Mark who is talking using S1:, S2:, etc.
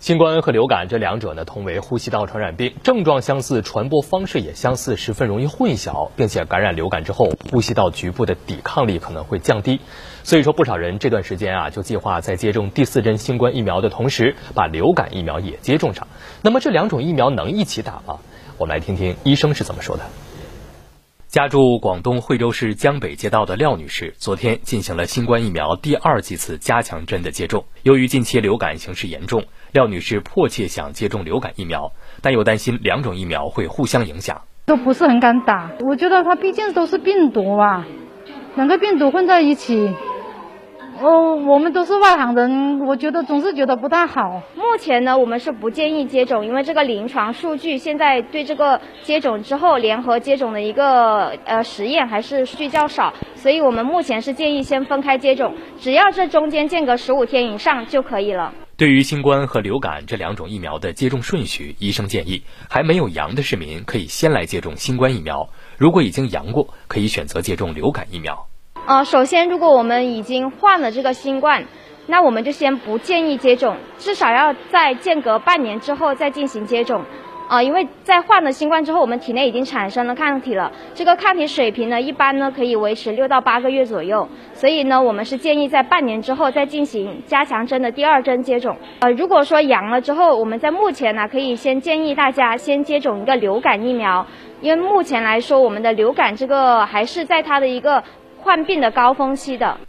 S1: 新冠和流感这两者呢，同为呼吸道传染病，症状相似，传播方式也相似，十分容易混淆，并且感染流感之后，呼吸道局部的抵抗力可能会降低。所以说，不少人这段时间啊，就计划在接种第四针新冠疫苗的同时，把流感疫苗也接种上。那么这两种疫苗能一起打吗？我们来听听医生是怎么说的。家住广东惠州市江北街道的廖女士，昨天进行了新冠疫苗第二剂次加强针的接种。由于近期流感形势严重，廖女士迫切想接种流感疫苗，但又担心两种疫苗会互相影响，
S2: 都不是很敢打。我觉得它毕竟都是病毒啊，两个病毒混在一起。哦，我们都是外行人，我觉得总是觉得不大好。
S3: 目前呢，我们是不建议接种，因为这个临床数据现在对这个接种之后联合接种的一个呃实验还是数据较少，所以我们目前是建议先分开接种，只要这中间间隔十五天以上就可以了。
S1: 对于新冠和流感这两种疫苗的接种顺序，医生建议还没有阳的市民可以先来接种新冠疫苗，如果已经阳过，可以选择接种流感疫苗。
S3: 呃，首先，如果我们已经患了这个新冠，那我们就先不建议接种，至少要在间隔半年之后再进行接种。啊，因为在患了新冠之后，我们体内已经产生了抗体了，这个抗体水平呢，一般呢可以维持六到八个月左右，所以呢，我们是建议在半年之后再进行加强针的第二针接种。呃，如果说阳了之后，我们在目前呢，可以先建议大家先接种一个流感疫苗，因为目前来说，我们的流感这个还是在它的一个。患病的高峰期的。